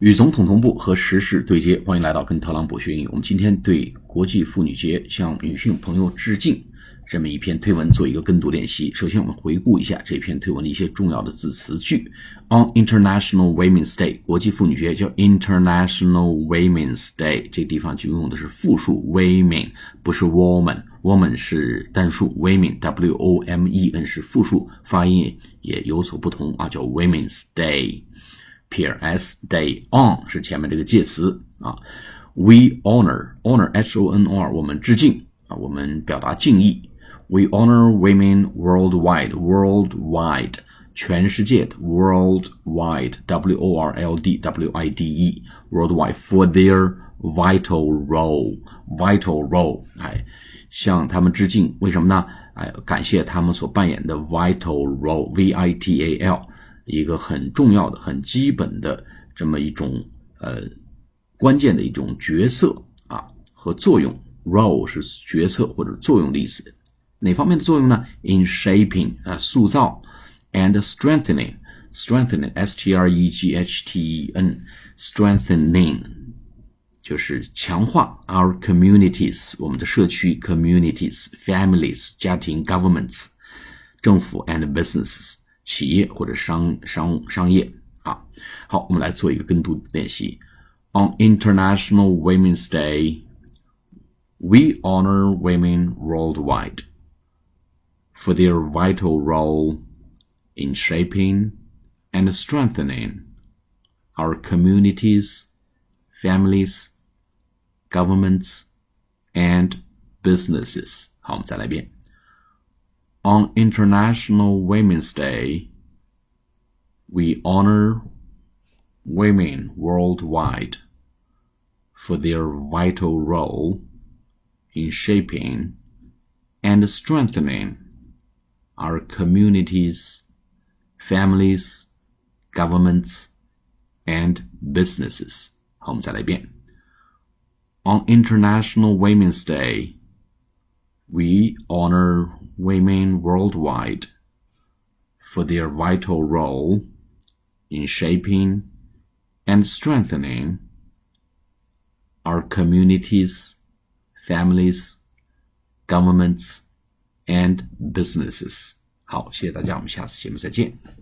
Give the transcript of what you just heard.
与总统同步和时事对接，欢迎来到跟特朗普学英语。我们今天对国际妇女节向女性朋友致敬这么一篇推文做一个跟读练习。首先，我们回顾一下这篇推文的一些重要的字词句。On International Women's Day，国际妇女节叫 International Women's Day，这地方就用的是复数 women，不是 woman，woman 是单数，women，w o m e n 是复数，发音也有所不同啊，叫 Women's Day。P.S. Day on 是前面这个介词啊。We honor honor H O N O R 我们致敬啊，我们表达敬意。We honor women worldwide worldwide 全世界的 worldwide W O R L D W I D E worldwide for their vital role vital role 哎，向他们致敬，为什么呢？哎，感谢他们所扮演的 vital role V I T A L。 一个很重要的、很基本的这么一种呃关键的一种角色啊和作用，role 是角色或者作用的意思。哪方面的作用呢？In shaping 啊，塑造，and strengthening，strengthening，s t r e g h t e n，strengthening 就是强化 our communities，我们的社区 communities，families 家庭，governments 政府 and businesses。企业或者商商商业啊。好，我们来做一个跟读练习。On International Women's Day, we honor women worldwide for their vital role in shaping and strengthening our communities, families, governments, and businesses. 好，我们再来一遍。 On International Women's Day, we honor women worldwide for their vital role in shaping and strengthening our communities, families, governments, and businesses. On International Women's Day, we honor women worldwide for their vital role in shaping and strengthening our communities, families, governments, and businesses. 好，谢谢大家，我们下次节目再见。